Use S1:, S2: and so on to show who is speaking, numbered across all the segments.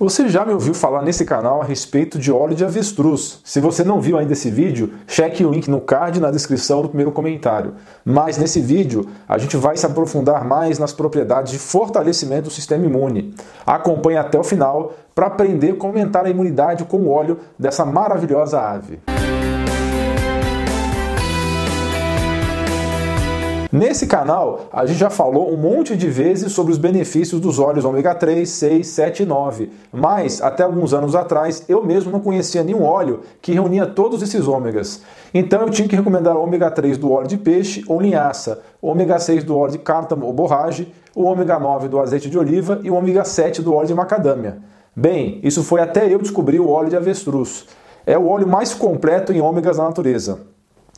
S1: Você já me ouviu falar nesse canal a respeito de óleo de avestruz. Se você não viu ainda esse vídeo, cheque o link no card na descrição do primeiro comentário. Mas nesse vídeo, a gente vai se aprofundar mais nas propriedades de fortalecimento do sistema imune. Acompanhe até o final para aprender como aumentar a imunidade com o óleo dessa maravilhosa ave. Nesse canal, a gente já falou um monte de vezes sobre os benefícios dos óleos ômega 3, 6, 7 e 9, mas até alguns anos atrás eu mesmo não conhecia nenhum óleo que reunia todos esses ômegas. Então eu tinha que recomendar o ômega 3 do óleo de peixe ou linhaça, o ômega 6 do óleo de cártamo ou borragem, o ômega 9 do azeite de oliva e o ômega 7 do óleo de macadâmia. Bem, isso foi até eu descobrir o óleo de avestruz. É o óleo mais completo em ômegas na natureza.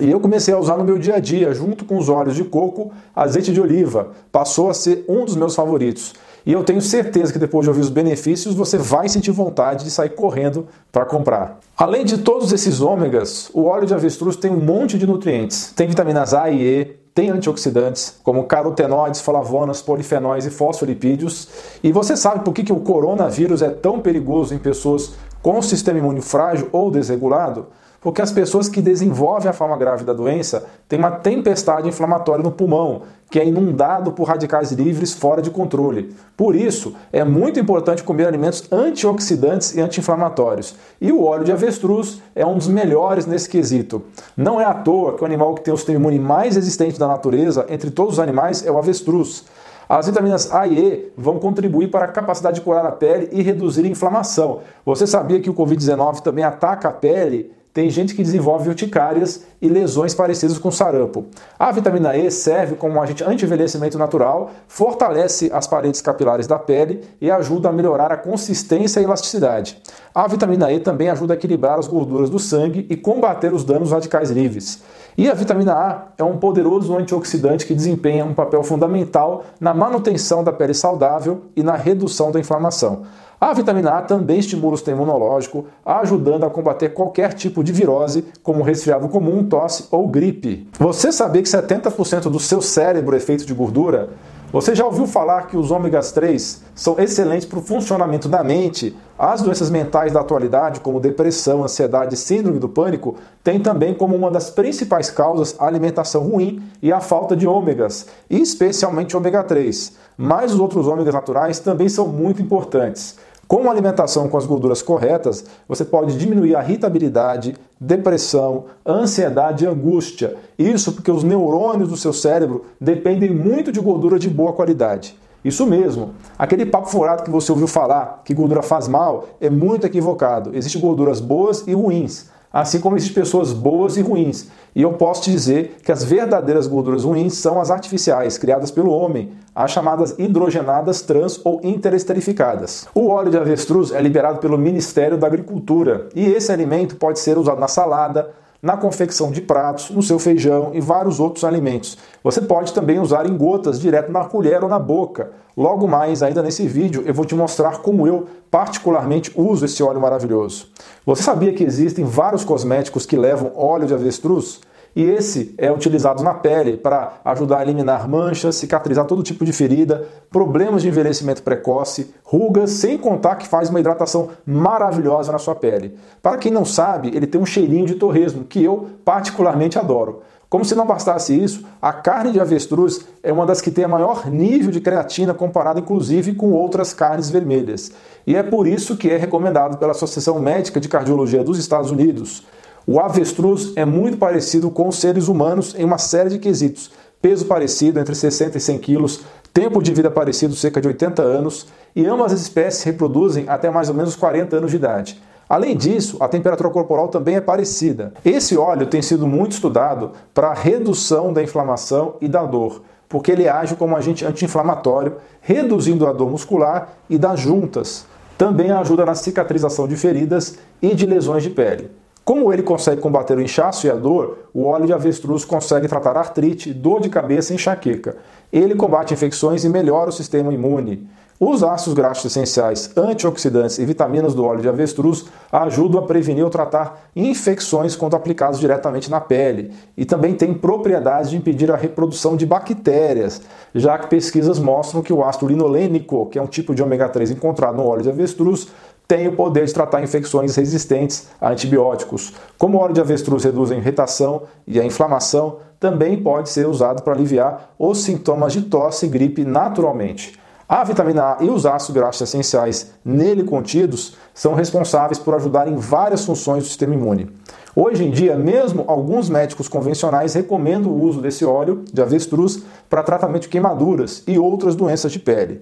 S1: E eu comecei a usar no meu dia a dia, junto com os óleos de coco, azeite de oliva. Passou a ser um dos meus favoritos. E eu tenho certeza que depois de ouvir os benefícios, você vai sentir vontade de sair correndo para comprar. Além de todos esses ômegas, o óleo de avestruz tem um monte de nutrientes. Tem vitaminas A e E, tem antioxidantes, como carotenoides, flavonas, polifenóis e fosfolipídios. E você sabe por que, que o coronavírus é tão perigoso em pessoas com sistema imune frágil ou desregulado? Porque as pessoas que desenvolvem a forma grave da doença têm uma tempestade inflamatória no pulmão, que é inundado por radicais livres fora de controle. Por isso, é muito importante comer alimentos antioxidantes e anti-inflamatórios. E o óleo de avestruz é um dos melhores nesse quesito. Não é à toa que o animal que tem o sistema imune mais resistente da natureza, entre todos os animais, é o avestruz. As vitaminas A e E vão contribuir para a capacidade de curar a pele e reduzir a inflamação. Você sabia que o Covid-19 também ataca a pele tem gente que desenvolve urticárias e lesões parecidas com sarampo. A vitamina E serve como um agente anti-envelhecimento natural, fortalece as paredes capilares da pele e ajuda a melhorar a consistência e elasticidade. A vitamina E também ajuda a equilibrar as gorduras do sangue e combater os danos radicais livres. E a vitamina A é um poderoso antioxidante que desempenha um papel fundamental na manutenção da pele saudável e na redução da inflamação. A vitamina A também estimula o sistema imunológico, ajudando a combater qualquer tipo de virose, como resfriado comum, tosse ou gripe. Você sabia que 70% do seu cérebro é feito de gordura? Você já ouviu falar que os ômegas 3 são excelentes para o funcionamento da mente? As doenças mentais da atualidade, como depressão, ansiedade e síndrome do pânico, têm também como uma das principais causas a alimentação ruim e a falta de ômegas, especialmente ômega 3. Mas os outros ômegas naturais também são muito importantes. Com uma alimentação com as gorduras corretas, você pode diminuir a irritabilidade, depressão, ansiedade e angústia. Isso porque os neurônios do seu cérebro dependem muito de gordura de boa qualidade. Isso mesmo. Aquele papo furado que você ouviu falar que gordura faz mal é muito equivocado. Existem gorduras boas e ruins assim como existem pessoas boas e ruins. E eu posso te dizer que as verdadeiras gorduras ruins são as artificiais, criadas pelo homem, as chamadas hidrogenadas trans ou interesterificadas. O óleo de avestruz é liberado pelo Ministério da Agricultura e esse alimento pode ser usado na salada, na confecção de pratos, no seu feijão e vários outros alimentos. Você pode também usar em gotas direto na colher ou na boca. Logo mais, ainda nesse vídeo, eu vou te mostrar como eu particularmente uso esse óleo maravilhoso. Você sabia que existem vários cosméticos que levam óleo de avestruz? E esse é utilizado na pele para ajudar a eliminar manchas, cicatrizar todo tipo de ferida, problemas de envelhecimento precoce, rugas, sem contar que faz uma hidratação maravilhosa na sua pele. Para quem não sabe, ele tem um cheirinho de torresmo, que eu particularmente adoro. Como se não bastasse isso, a carne de avestruz é uma das que tem a maior nível de creatina comparado inclusive com outras carnes vermelhas. E é por isso que é recomendado pela Associação Médica de Cardiologia dos Estados Unidos. O avestruz é muito parecido com os seres humanos em uma série de quesitos. Peso parecido, entre 60 e 100 quilos, tempo de vida parecido, cerca de 80 anos, e ambas as espécies reproduzem até mais ou menos 40 anos de idade. Além disso, a temperatura corporal também é parecida. Esse óleo tem sido muito estudado para a redução da inflamação e da dor, porque ele age como agente anti-inflamatório, reduzindo a dor muscular e das juntas. Também ajuda na cicatrização de feridas e de lesões de pele. Como ele consegue combater o inchaço e a dor, o óleo de avestruz consegue tratar artrite, dor de cabeça e enxaqueca. Ele combate infecções e melhora o sistema imune. Os ácidos graxos essenciais, antioxidantes e vitaminas do óleo de avestruz ajudam a prevenir ou tratar infecções quando aplicados diretamente na pele e também têm propriedades de impedir a reprodução de bactérias, já que pesquisas mostram que o ácido linolênico, que é um tipo de ômega 3 encontrado no óleo de avestruz, tem o poder de tratar infecções resistentes a antibióticos. Como o óleo de avestruz reduz a irritação e a inflamação, também pode ser usado para aliviar os sintomas de tosse e gripe naturalmente. A vitamina A e os ácidos graxos essenciais nele contidos são responsáveis por ajudar em várias funções do sistema imune. Hoje em dia, mesmo alguns médicos convencionais recomendam o uso desse óleo de avestruz para tratamento de queimaduras e outras doenças de pele.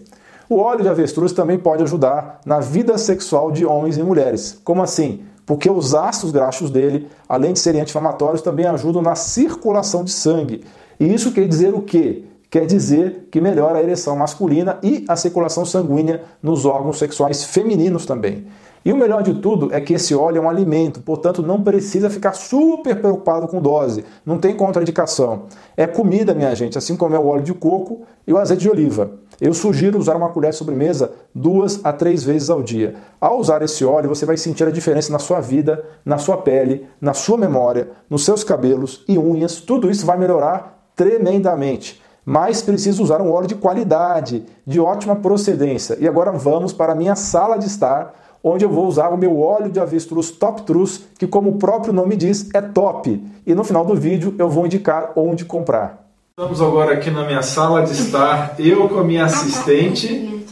S1: O óleo de avestruz também pode ajudar na vida sexual de homens e mulheres. Como assim? Porque os ácidos graxos dele, além de serem anti-inflamatórios, também ajudam na circulação de sangue. E isso quer dizer o quê? Quer dizer que melhora a ereção masculina e a circulação sanguínea nos órgãos sexuais femininos também. E o melhor de tudo é que esse óleo é um alimento, portanto não precisa ficar super preocupado com dose, não tem contraindicação. É comida, minha gente, assim como é o óleo de coco e o azeite de oliva. Eu sugiro usar uma colher de sobremesa duas a três vezes ao dia. Ao usar esse óleo, você vai sentir a diferença na sua vida, na sua pele, na sua memória, nos seus cabelos e unhas. Tudo isso vai melhorar tremendamente mas preciso usar um óleo de qualidade, de ótima procedência. E agora vamos para a minha sala de estar, onde eu vou usar o meu óleo de avestruz Top Trus, que como o próprio nome diz, é top. E no final do vídeo eu vou indicar onde comprar. Estamos agora aqui na minha sala de estar, eu com a minha assistente.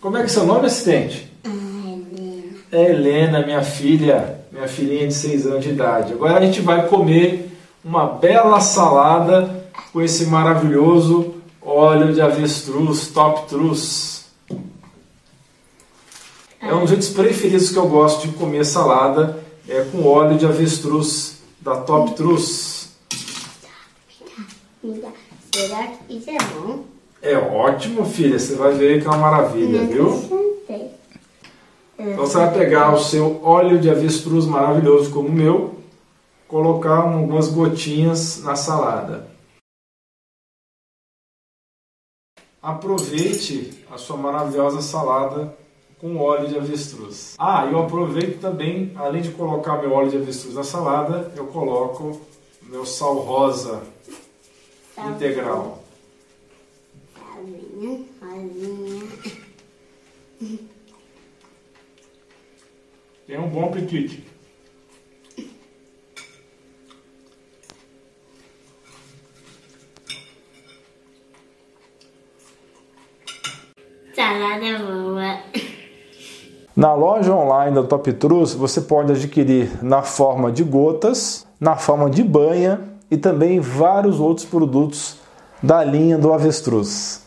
S1: Como é que é seu nome, assistente? É Helena, minha filha, minha filhinha de 6 anos de idade. Agora a gente vai comer uma bela salada com esse maravilhoso óleo de avestruz, Top Trus. É um dos jeitos preferidos que eu gosto de comer salada, é com óleo de avestruz da Top Trus.
S2: Será que isso é bom?
S1: É ótimo, filha. Você vai ver que é uma maravilha, viu? Então você vai pegar o seu óleo de avestruz maravilhoso como o meu, colocar algumas gotinhas na salada. Aproveite a sua maravilhosa salada com óleo de avestruz. Ah, eu aproveito também, além de colocar meu óleo de avestruz na salada, eu coloco meu sal rosa sal integral.
S2: Rosinha, rosinha.
S1: Tenha um bom apetite.
S2: Salada boa.
S1: Na loja online da Top Trus, você pode adquirir na forma de gotas, na forma de banha e também vários outros produtos da linha do avestruz.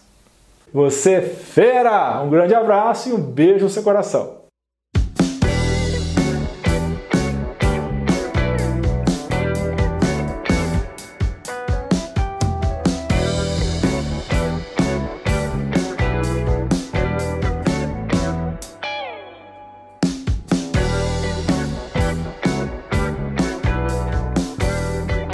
S1: Você fera! Um grande abraço e um beijo no seu coração.